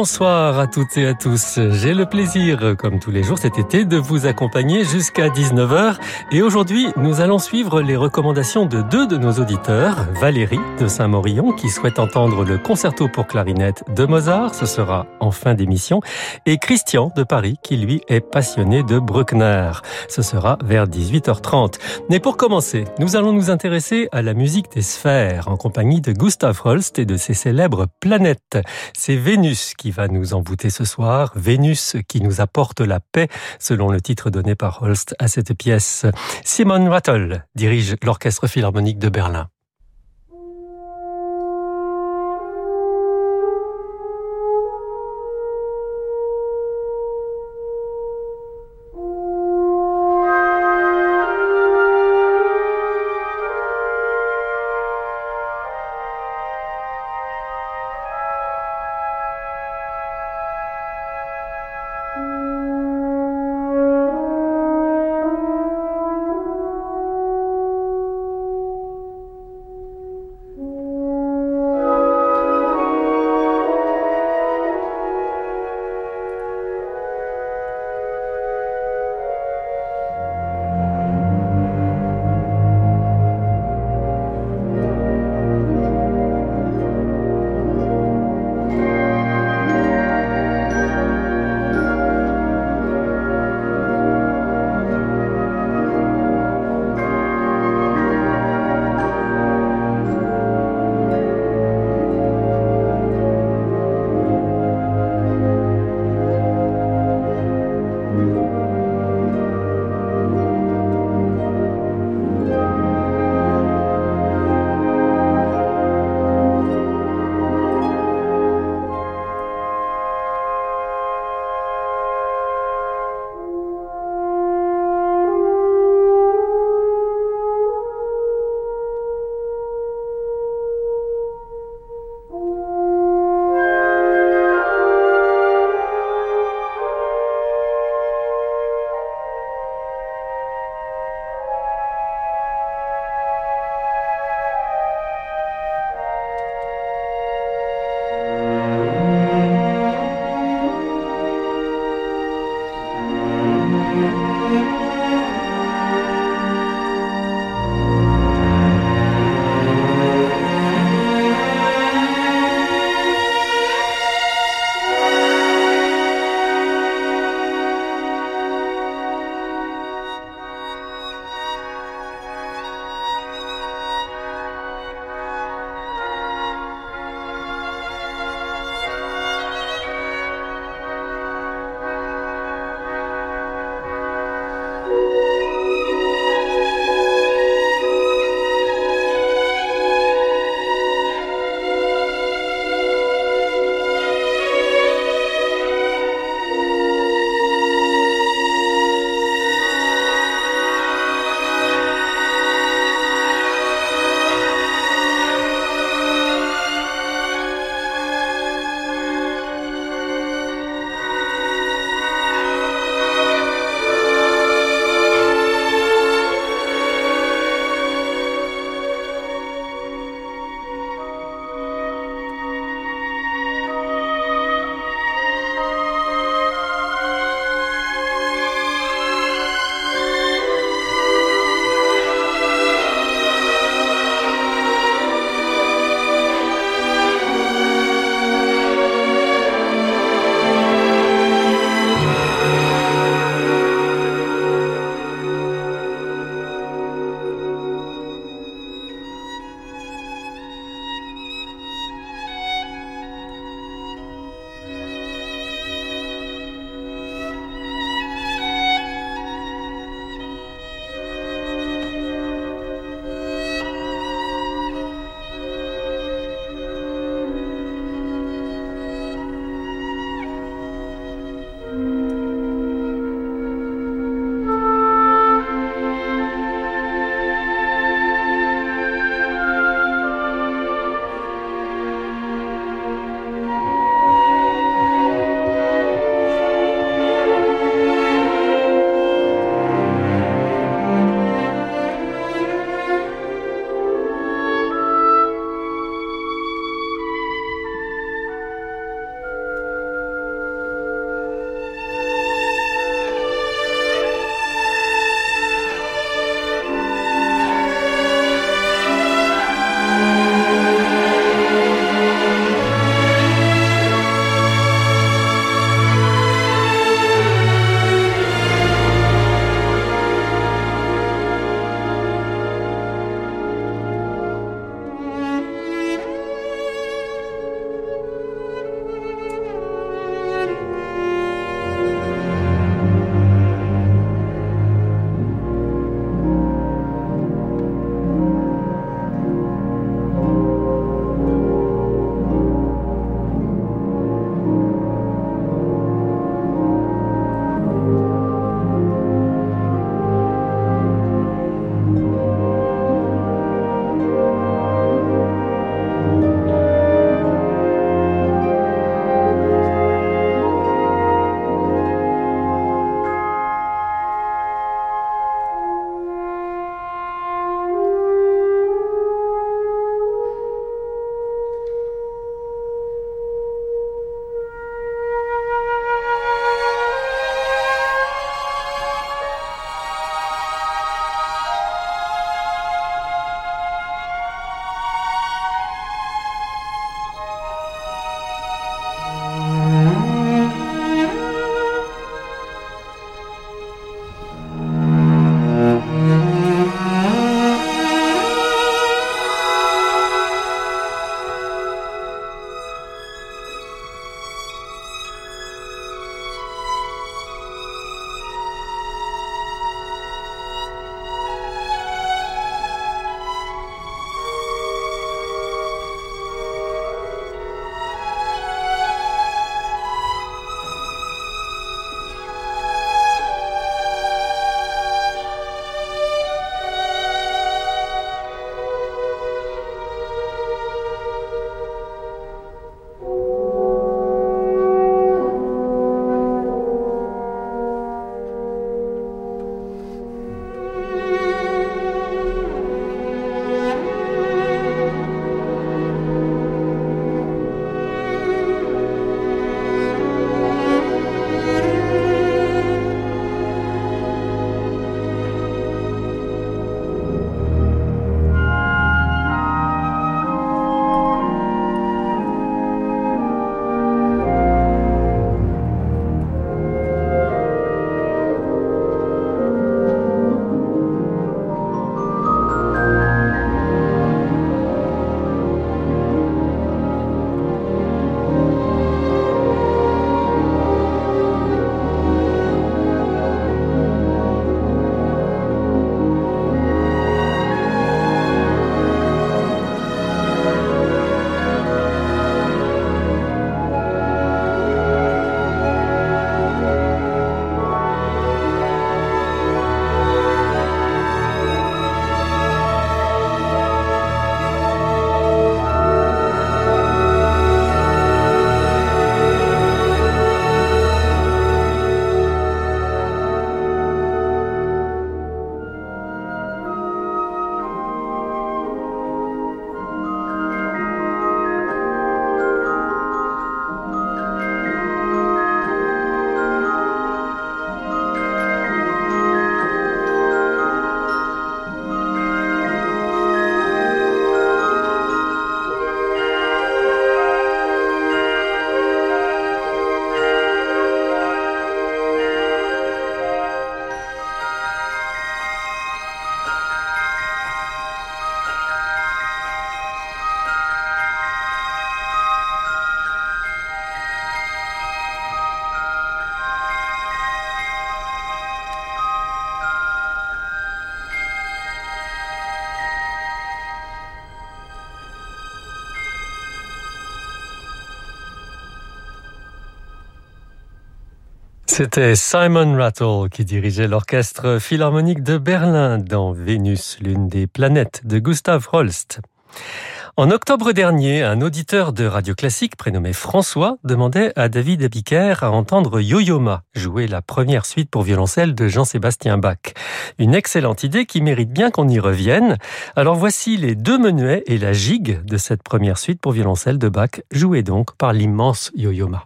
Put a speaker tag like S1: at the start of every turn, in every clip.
S1: Bonsoir à toutes et à tous. J'ai le plaisir, comme tous les jours cet été, de vous accompagner jusqu'à 19h. Et aujourd'hui, nous allons suivre les recommandations de deux de nos auditeurs. Valérie de Saint-Morillon, qui souhaite entendre le concerto pour clarinette de Mozart. Ce sera en fin d'émission. Et Christian de Paris, qui lui est passionné de Bruckner. Ce sera vers 18h30. Mais pour commencer, nous allons nous intéresser à la musique des sphères en compagnie de Gustav Holst et de ses célèbres planètes. C'est Vénus qui va nous envoûter ce soir, Vénus qui nous apporte la paix, selon le titre donné par Holst à cette pièce. Simon Rattle dirige l'Orchestre Philharmonique de Berlin. C'était Simon Rattle qui dirigeait l'orchestre philharmonique de Berlin dans Vénus, l'une des planètes de Gustav Holst. En octobre dernier, un auditeur de Radio Classique prénommé François demandait à David Abiker à entendre Yo-Yo-Ma jouer la première suite pour violoncelle de Jean-Sébastien Bach. Une excellente idée qui mérite bien qu'on y revienne. Alors voici les deux menuets et la gigue de cette première suite pour violoncelle de Bach, jouée donc par l'immense Yo-Yo-Ma.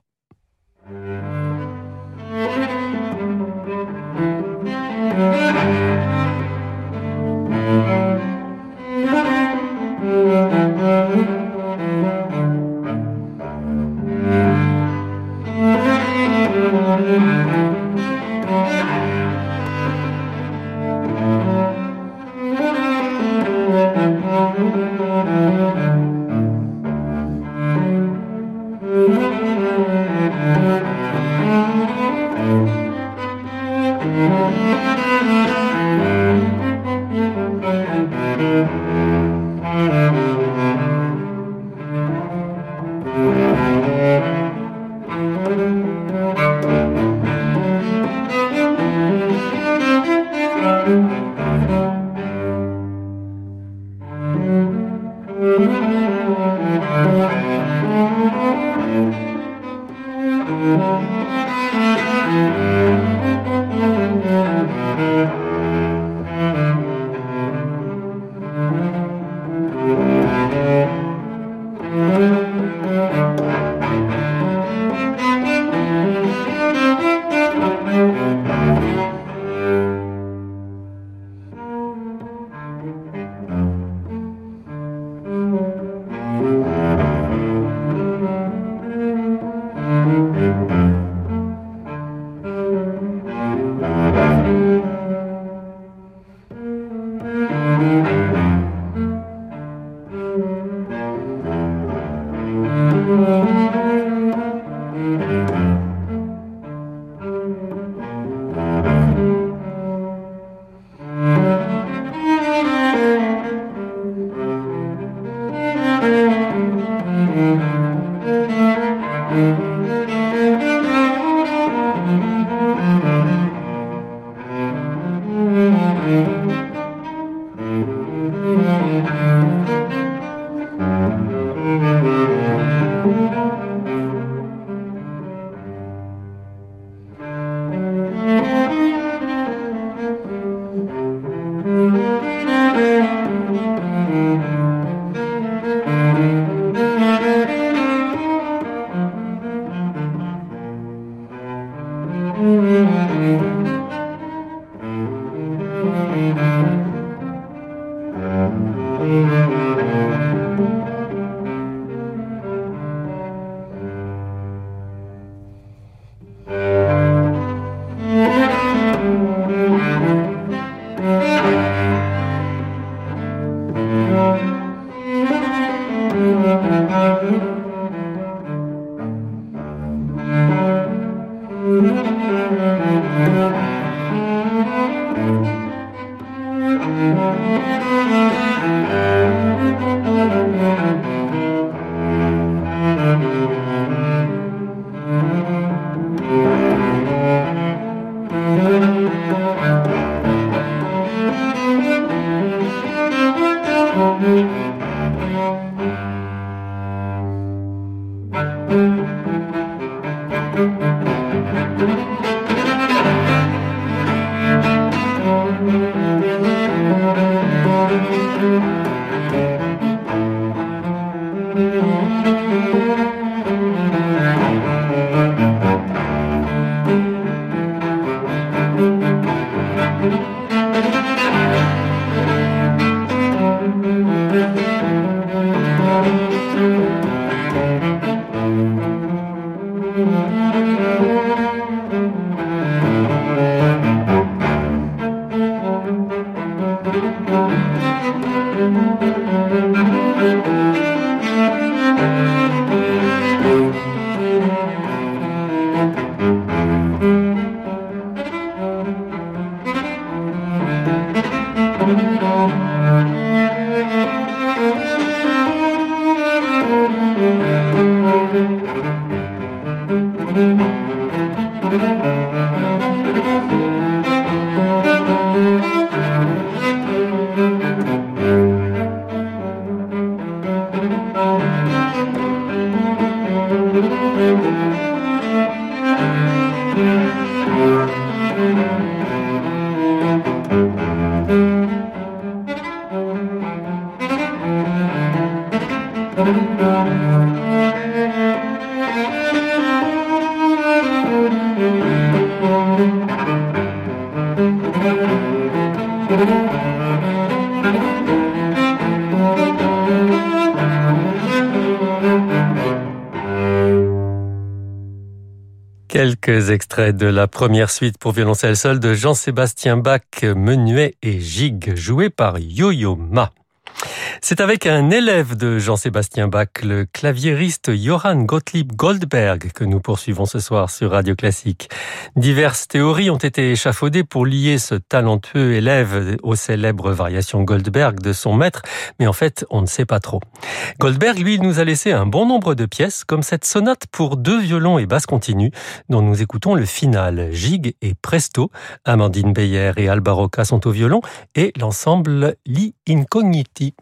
S1: thank you Extraits de la première suite pour violoncelle seul de Jean-Sébastien Bach, Menuet et Gigue, joué par Yo-Yo Ma. C'est avec un élève de Jean-Sébastien Bach, le claviériste Johann Gottlieb Goldberg, que nous poursuivons ce soir sur Radio Classique. Diverses théories ont été échafaudées pour lier ce talentueux élève aux célèbres variations Goldberg de son maître, mais en fait, on ne sait pas trop. Goldberg, lui, nous a laissé un bon nombre de pièces, comme cette sonate pour deux violons et basse continue, dont nous écoutons le final. Gigue et Presto, Amandine Beyer et Alba Roca sont au violon, et l'ensemble Li Incogniti.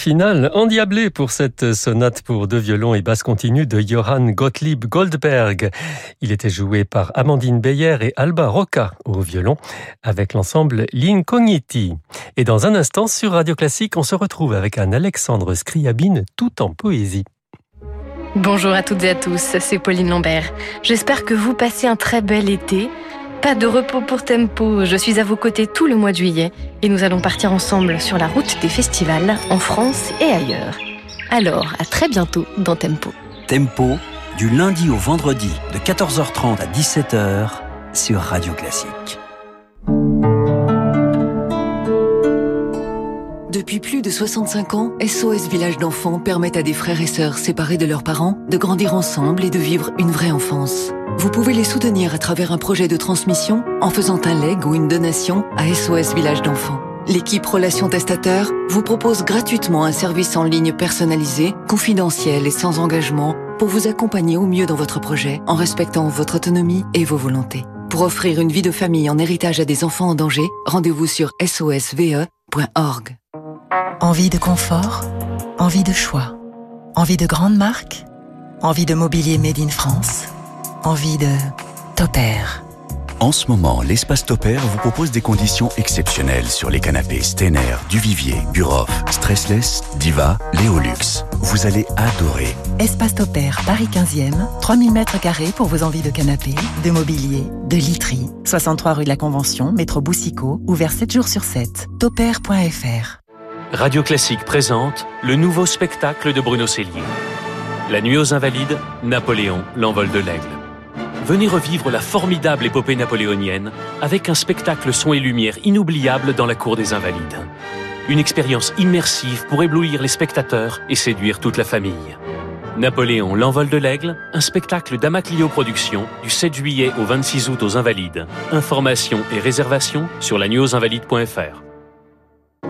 S1: Un final endiablé pour cette sonate pour deux violons et basse continue de Johann Gottlieb Goldberg. Il était joué par Amandine Beyer et Alba Rocca au violon avec l'ensemble L'Incogniti. Et dans un instant sur Radio Classique, on se retrouve avec un Alexandre Scriabine tout en poésie.
S2: Bonjour à toutes et à tous, c'est Pauline Lambert. J'espère que vous passez un très bel été pas de repos pour Tempo, je suis à vos côtés tout le mois de juillet et nous allons partir ensemble sur la route des festivals en France et ailleurs. Alors, à très bientôt dans Tempo.
S3: Tempo, du lundi au vendredi de 14h30 à 17h sur Radio Classique.
S4: Depuis plus de 65 ans, SOS Village d'enfants permet à des frères et sœurs séparés de leurs parents de grandir ensemble et de vivre une vraie enfance. Vous pouvez les soutenir à travers un projet de transmission en faisant un leg ou une donation à SOS Village d'enfants. L'équipe Relations Testateurs vous propose gratuitement un service en ligne personnalisé, confidentiel et sans engagement pour vous accompagner au mieux dans votre projet en respectant votre autonomie et vos volontés. Pour offrir une vie de famille en héritage à des enfants en danger, rendez-vous sur sosve.org.
S5: Envie de confort Envie de choix Envie de grandes marques Envie de mobilier made in France envie de Topair.
S6: En ce moment, l'espace Topair vous propose des conditions exceptionnelles sur les canapés Stener, Duvivier, Buroff, Stressless, Diva, Léolux. Vous allez adorer.
S5: Espace Topair, Paris 15e, 3000 mètres carrés pour vos envies de canapés, de mobilier, de literie. 63 rue de la Convention, métro Boussico, ouvert 7 jours sur 7. Topair.fr.
S7: Radio Classique présente le nouveau spectacle de Bruno Cellier. La nuit aux Invalides, Napoléon, l'envol de l'aigle. Venez revivre la formidable épopée napoléonienne avec un spectacle son et lumière inoubliable dans la cour des Invalides. Une expérience immersive pour éblouir les spectateurs et séduire toute la famille. Napoléon, l'envol de l'aigle, un spectacle d'Amaclio Productions du 7 juillet au 26 août aux Invalides. Informations et réservations sur la newsinvalide.fr.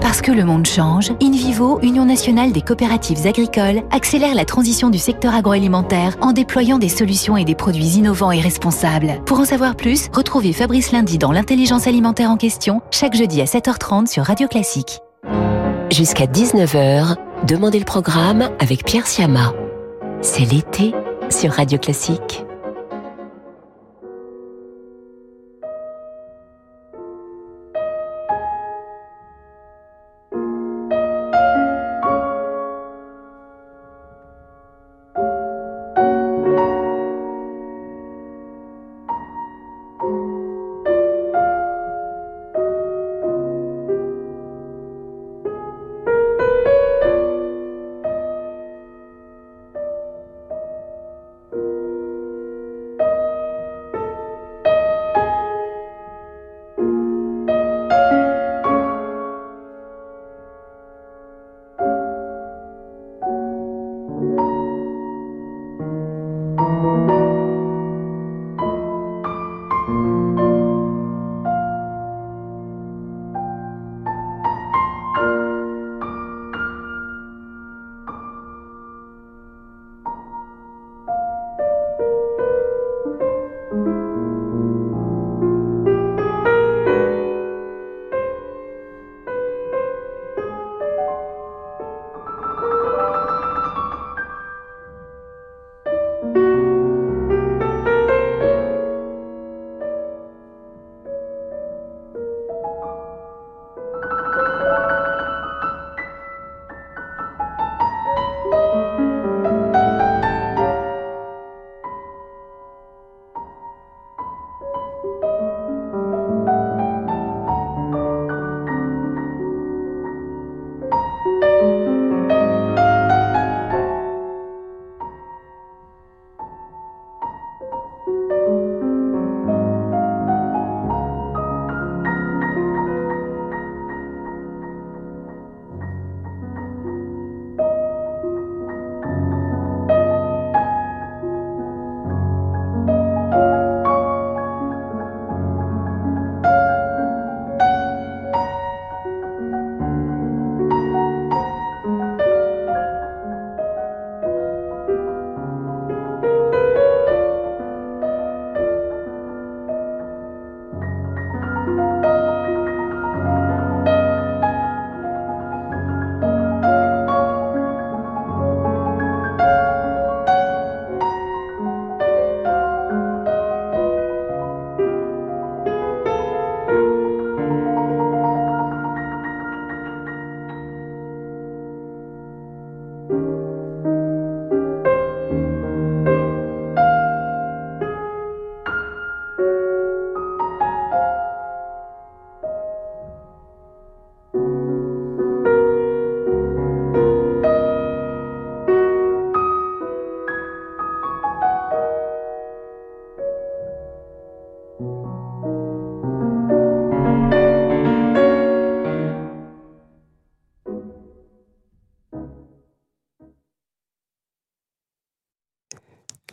S8: Parce que le monde change, InVivo, Union nationale des coopératives agricoles, accélère la transition du secteur agroalimentaire en déployant des solutions et des produits innovants et responsables. Pour en savoir plus, retrouvez Fabrice Lundi dans l'intelligence alimentaire en question, chaque jeudi à 7h30 sur Radio Classique.
S9: Jusqu'à 19h, Demandez le programme avec Pierre Siama. C'est l'été sur Radio Classique.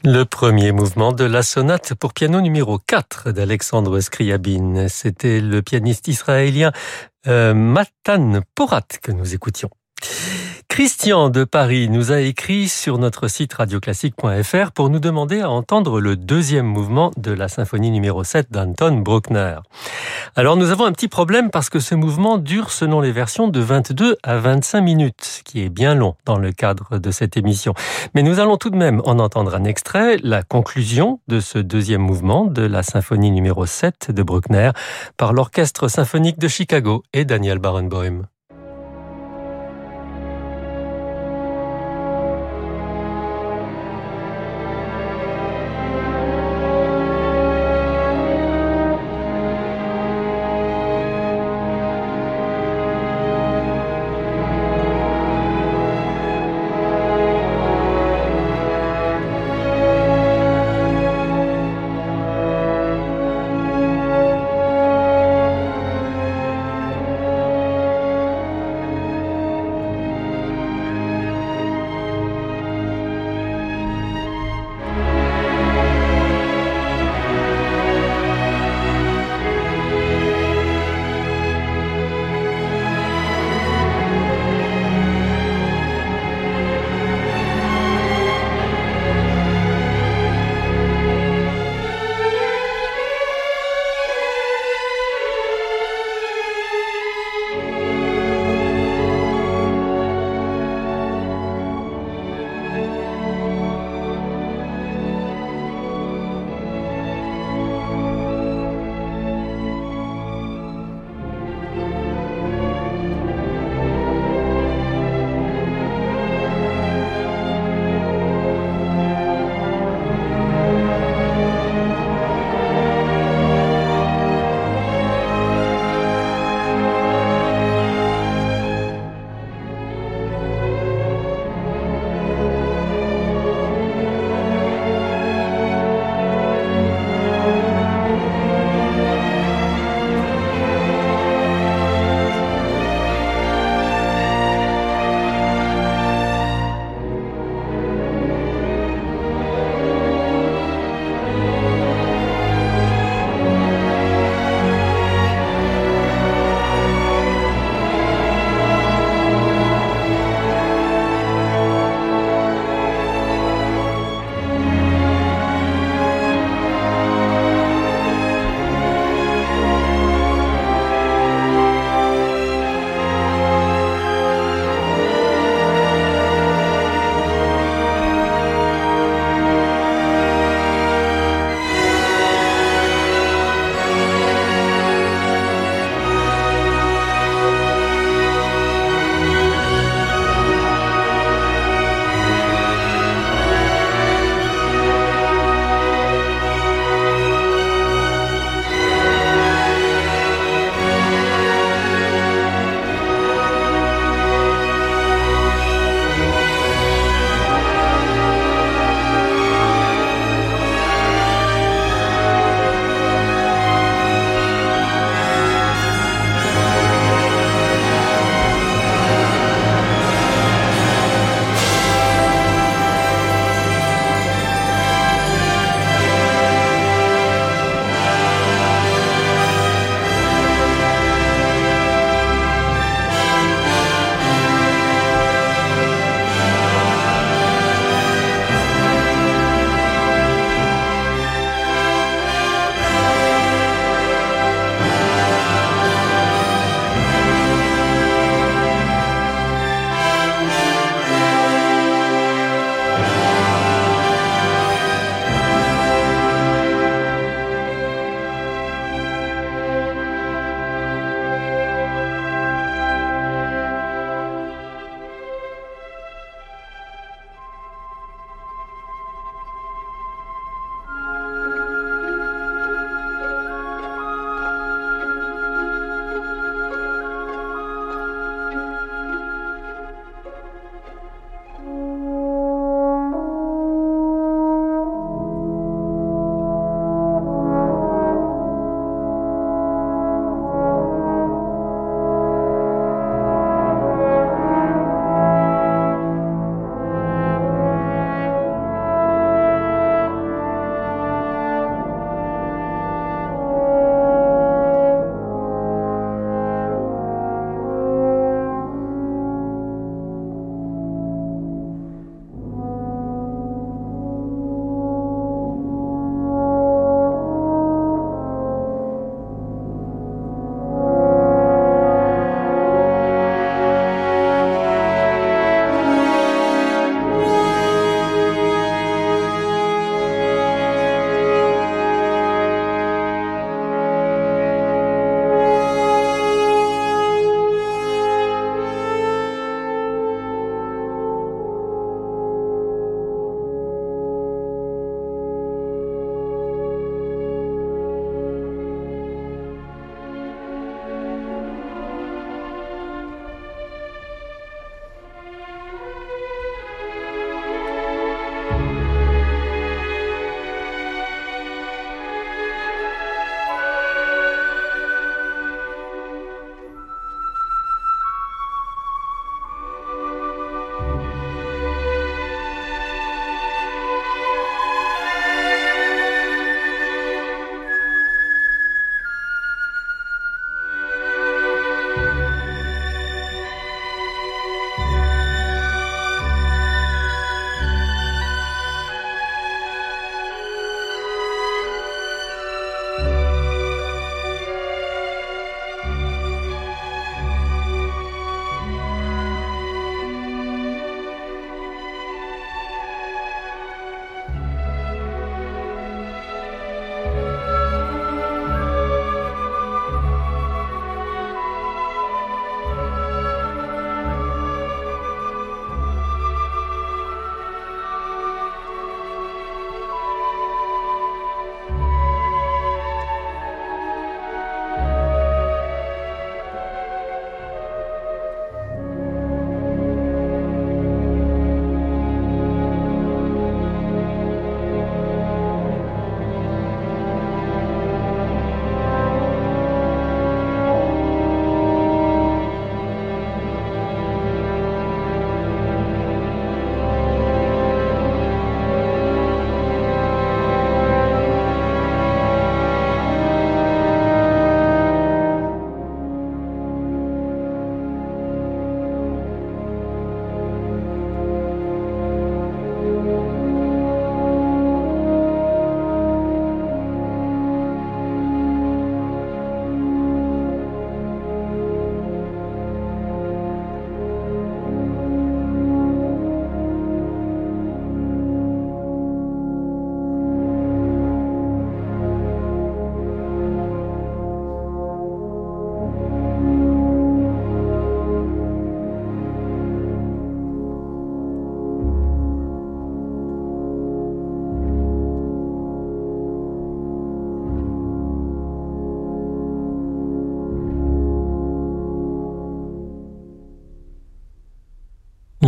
S1: Le premier mouvement de la sonate pour piano numéro 4 d'Alexandre Scriabine. C'était le pianiste israélien euh, Matan Porat que nous écoutions. Christian de Paris nous a écrit sur notre site radioclassique.fr pour nous demander à entendre le deuxième mouvement de la symphonie numéro 7 d'Anton Bruckner. Alors nous avons un petit problème parce que ce mouvement dure selon les versions de 22 à 25 minutes, ce qui est bien long dans le cadre de cette émission. Mais nous allons tout de même en entendre un extrait, la conclusion de ce deuxième mouvement de la symphonie numéro 7 de Bruckner par l'Orchestre symphonique de Chicago et Daniel Barenboim.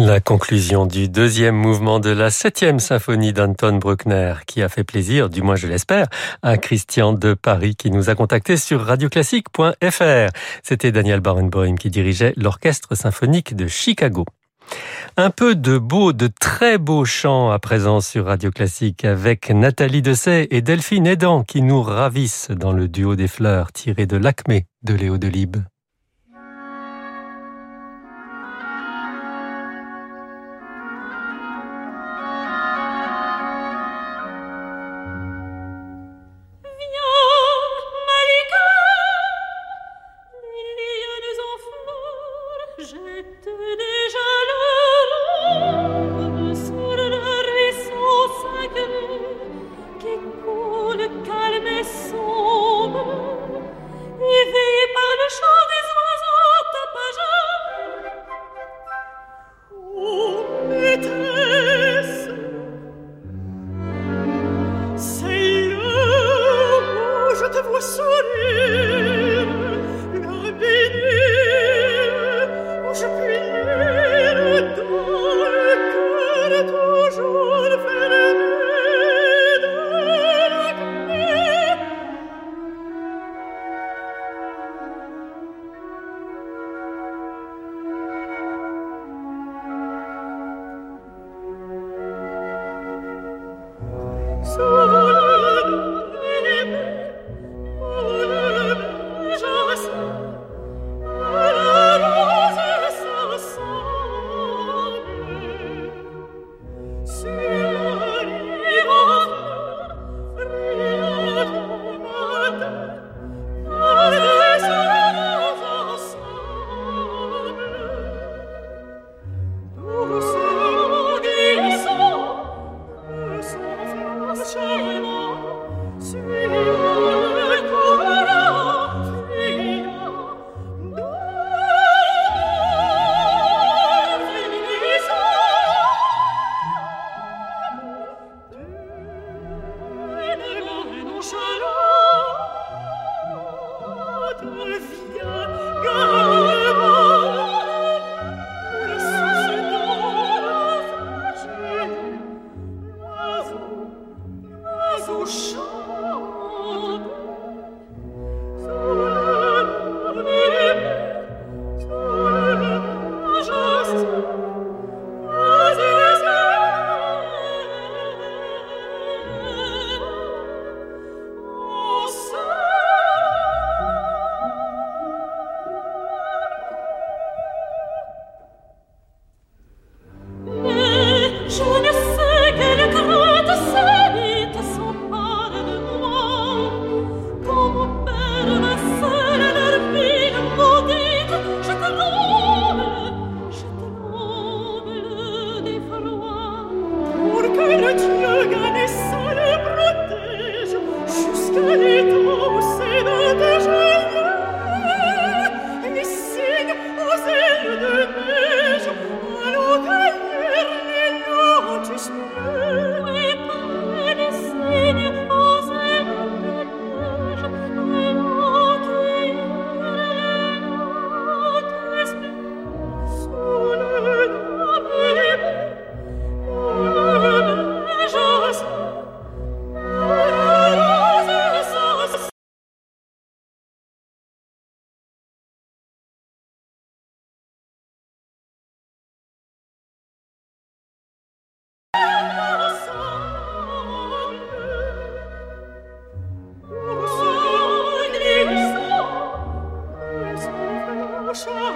S10: La conclusion du deuxième mouvement de la septième symphonie d'Anton Bruckner, qui a fait plaisir, du moins je l'espère, à Christian de Paris, qui nous a contacté sur radioclassique.fr. C'était Daniel Barenboim qui dirigeait l'orchestre symphonique de Chicago. Un peu de beau, de très beaux chants à présent sur Radio Classique avec Nathalie Dessay et Delphine Edan qui nous ravissent dans le duo des fleurs tiré de l'Acmé de Léo Delibes. god.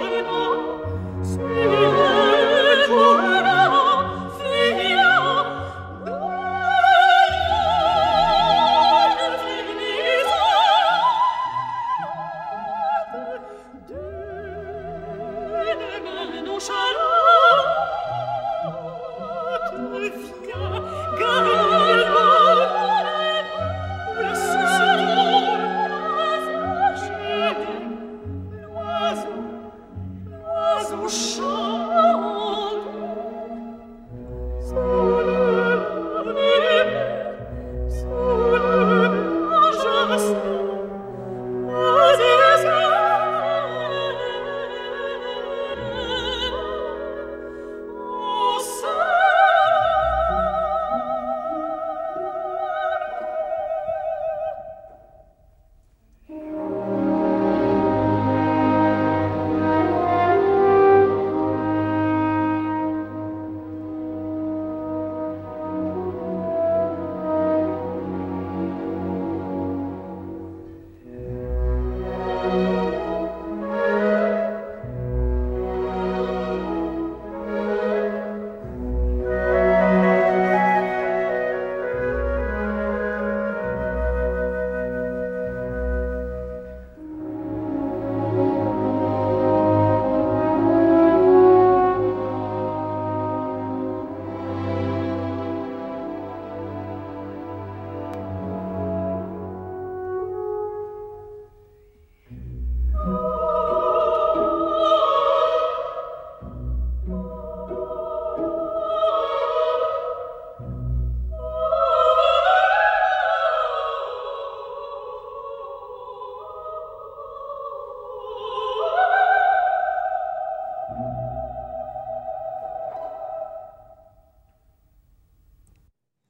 S1: Domino, Sine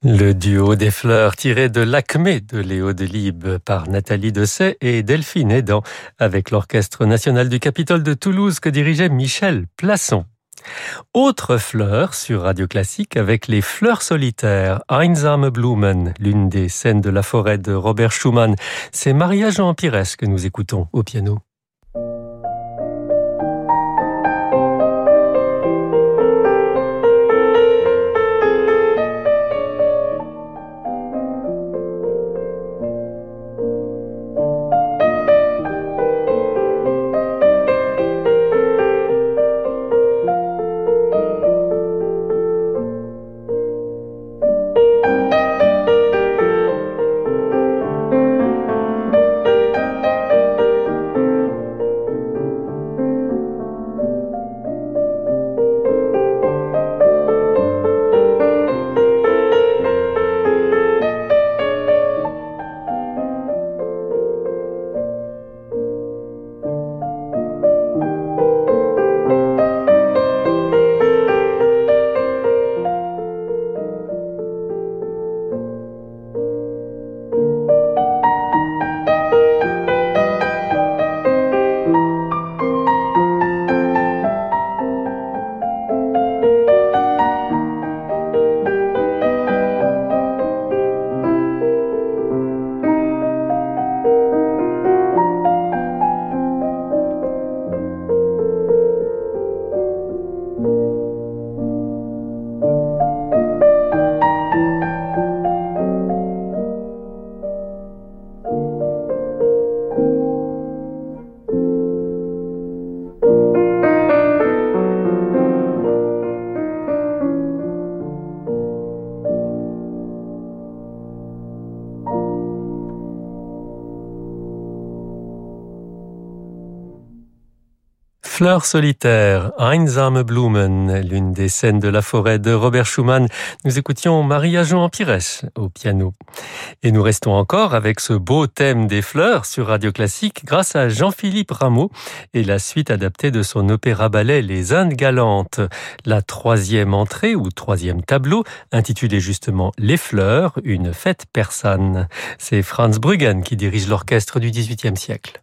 S1: Le duo des fleurs tiré de l'Acmé de Léo Delibes par Nathalie Dessay et Delphine Aidan, avec l'Orchestre national du Capitole de Toulouse que dirigeait Michel Plasson. Autre fleur sur Radio Classique avec les fleurs solitaires, Einsame Blumen, l'une des scènes de la forêt de Robert Schumann. C'est Maria Jean Pires que nous écoutons au piano. Fleurs solitaires, Einsame Blumen, l'une des scènes de la forêt de Robert Schumann. Nous écoutions Maria Jean Pires au piano. Et nous restons encore avec ce beau thème des fleurs sur Radio Classique grâce à Jean-Philippe Rameau et la suite adaptée de son opéra ballet Les Indes galantes. La troisième entrée ou troisième tableau intitulé justement Les fleurs, une fête persane. C'est Franz Bruggen qui dirige l'orchestre du XVIIIe siècle.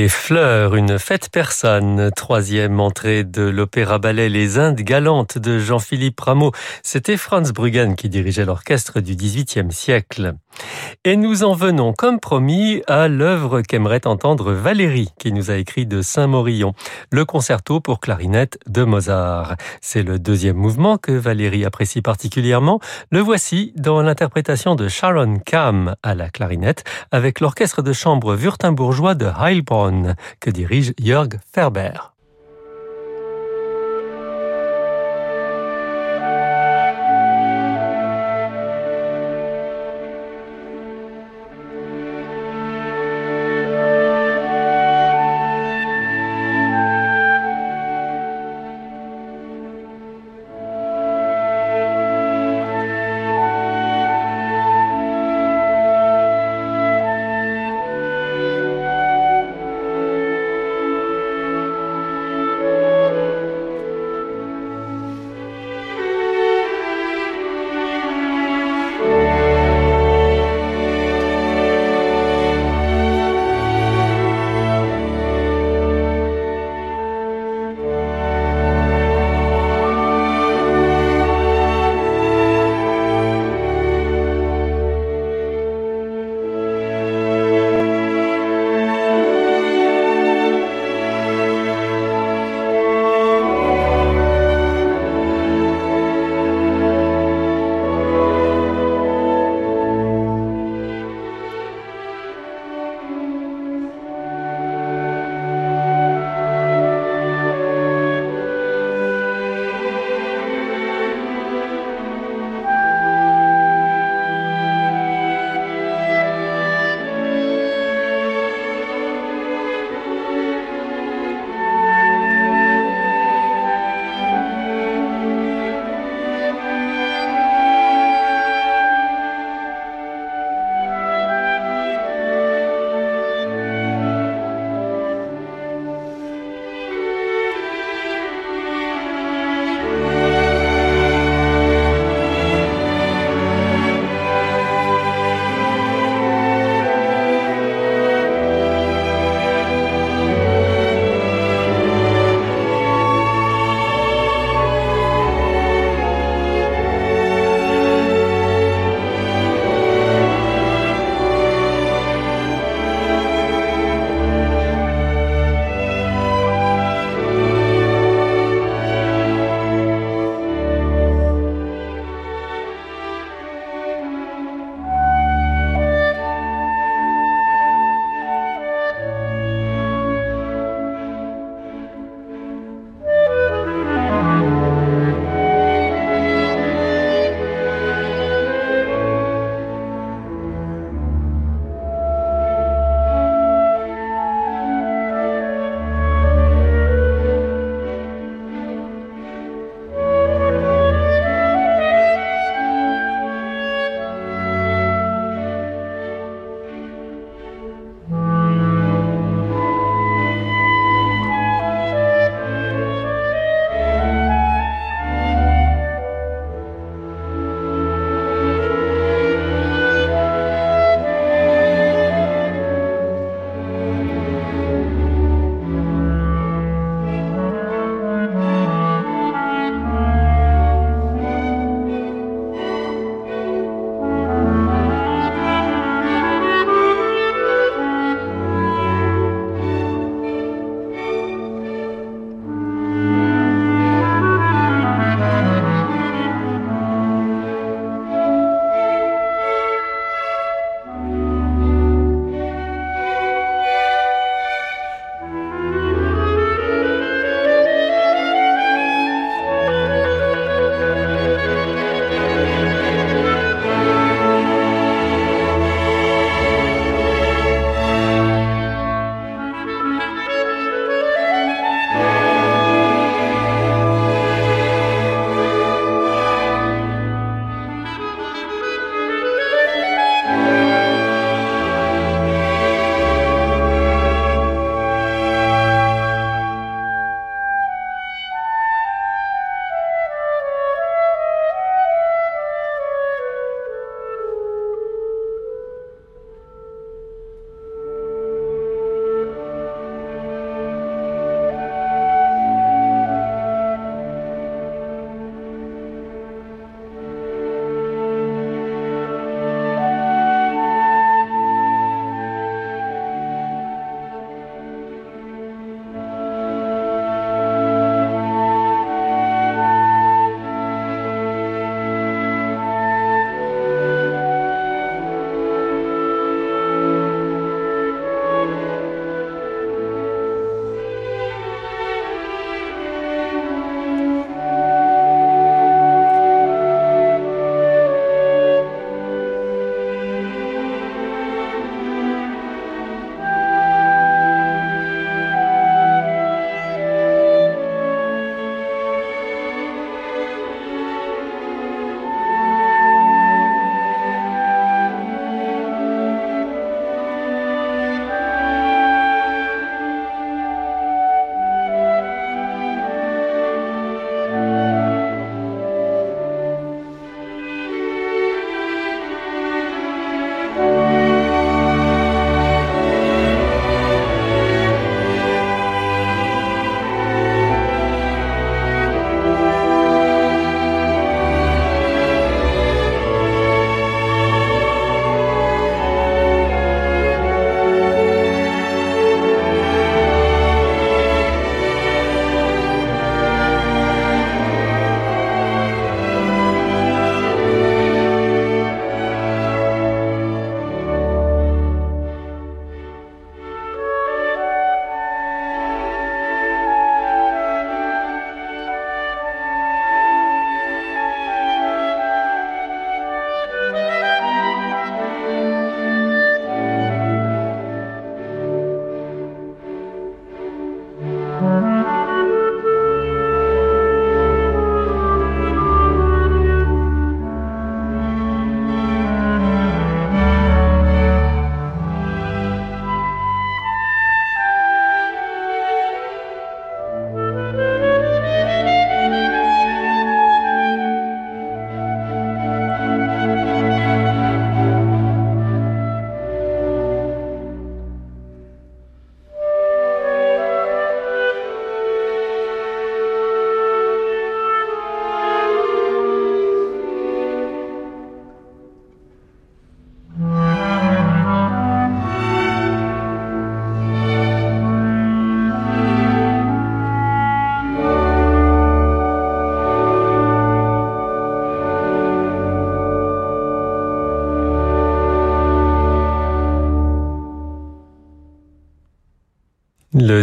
S1: Les Fleurs, une fête persane, troisième entrée de l'opéra-ballet Les Indes galantes de Jean-Philippe Rameau. C'était Franz Bruggen qui dirigeait l'orchestre du XVIIIe siècle. Et nous en venons, comme promis, à l'œuvre qu'aimerait entendre Valérie, qui nous a écrit de Saint-Morillon, le concerto pour clarinette de Mozart. C'est le deuxième mouvement que Valérie apprécie particulièrement. Le voici dans l'interprétation de Sharon Kamm à la clarinette, avec l'orchestre de chambre wurtembourgeois de Heilbronn, que dirige Jörg Ferber.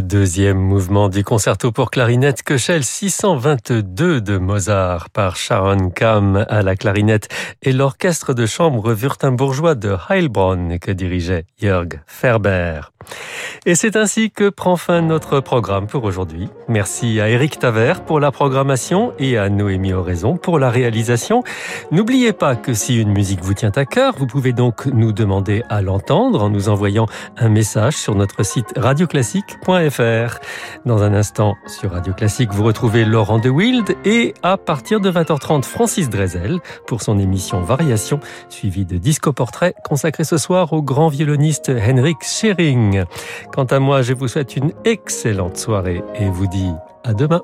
S1: Deuxième mouvement du concerto pour clarinette Köchel 622 de Mozart par Sharon Kamm à la clarinette et l'orchestre de chambre wurtembourgeois de Heilbronn que dirigeait Jörg Ferber. Et c'est ainsi que prend fin notre programme pour aujourd'hui. Merci à Eric Taver pour la programmation et à Noémie Oraison pour la réalisation. N'oubliez pas que si une musique vous tient à cœur, vous pouvez donc nous demander à l'entendre en nous envoyant un message sur notre site radioclassique.fr. Dans un instant, sur Radio Classique, vous retrouvez Laurent de Wild et à partir de 20h30, Francis Drezel pour son émission Variation, suivie de Disco Portrait consacré ce soir au grand violoniste Henrik Schering. Quant à moi, je vous souhaite une excellente soirée et vous dis à demain.